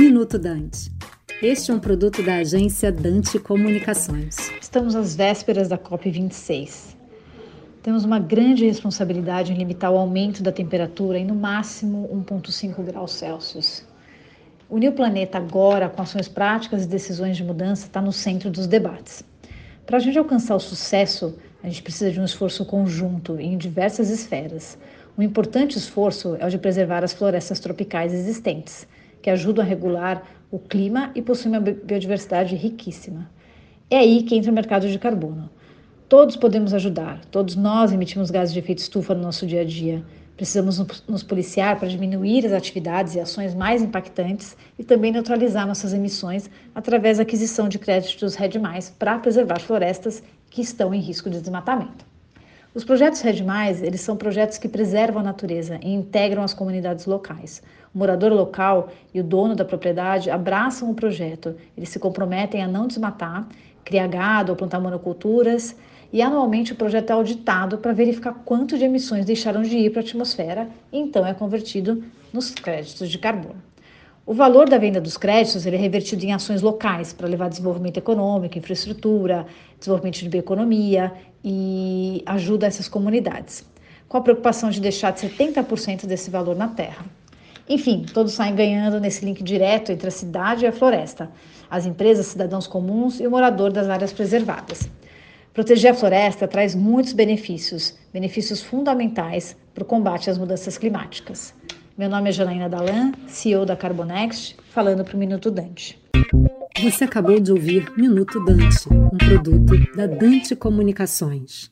Minuto Dante. Este é um produto da agência Dante Comunicações. Estamos às vésperas da COP26. Temos uma grande responsabilidade em limitar o aumento da temperatura em no máximo 1,5 graus Celsius. Unir o planeta agora com ações práticas e decisões de mudança está no centro dos debates. Para a gente alcançar o sucesso, a gente precisa de um esforço conjunto em diversas esferas. Um importante esforço é o de preservar as florestas tropicais existentes, que ajudam a regular o clima e possuem uma biodiversidade riquíssima. É aí que entra o mercado de carbono. Todos podemos ajudar, todos nós emitimos gases de efeito estufa no nosso dia a dia. Precisamos nos policiar para diminuir as atividades e ações mais impactantes e também neutralizar nossas emissões através da aquisição de créditos RED+, para preservar florestas que estão em risco de desmatamento. Os projetos RED+, eles são projetos que preservam a natureza e integram as comunidades locais. O morador local e o dono da propriedade abraçam o projeto, eles se comprometem a não desmatar, criar gado ou plantar monoculturas e anualmente o projeto é auditado para verificar quanto de emissões deixaram de ir para a atmosfera e então é convertido nos créditos de carbono. O valor da venda dos créditos ele é revertido em ações locais para levar desenvolvimento econômico, infraestrutura, desenvolvimento de bioeconomia e ajuda essas comunidades, com a preocupação de deixar de 70% desse valor na terra. Enfim, todos saem ganhando nesse link direto entre a cidade e a floresta, as empresas, cidadãos comuns e o morador das áreas preservadas. Proteger a floresta traz muitos benefícios, benefícios fundamentais para o combate às mudanças climáticas. Meu nome é Janaína Dalan, CEO da Carbonext, falando para o Minuto Dante. Você acabou de ouvir Minuto Dante, um produto da Dante Comunicações.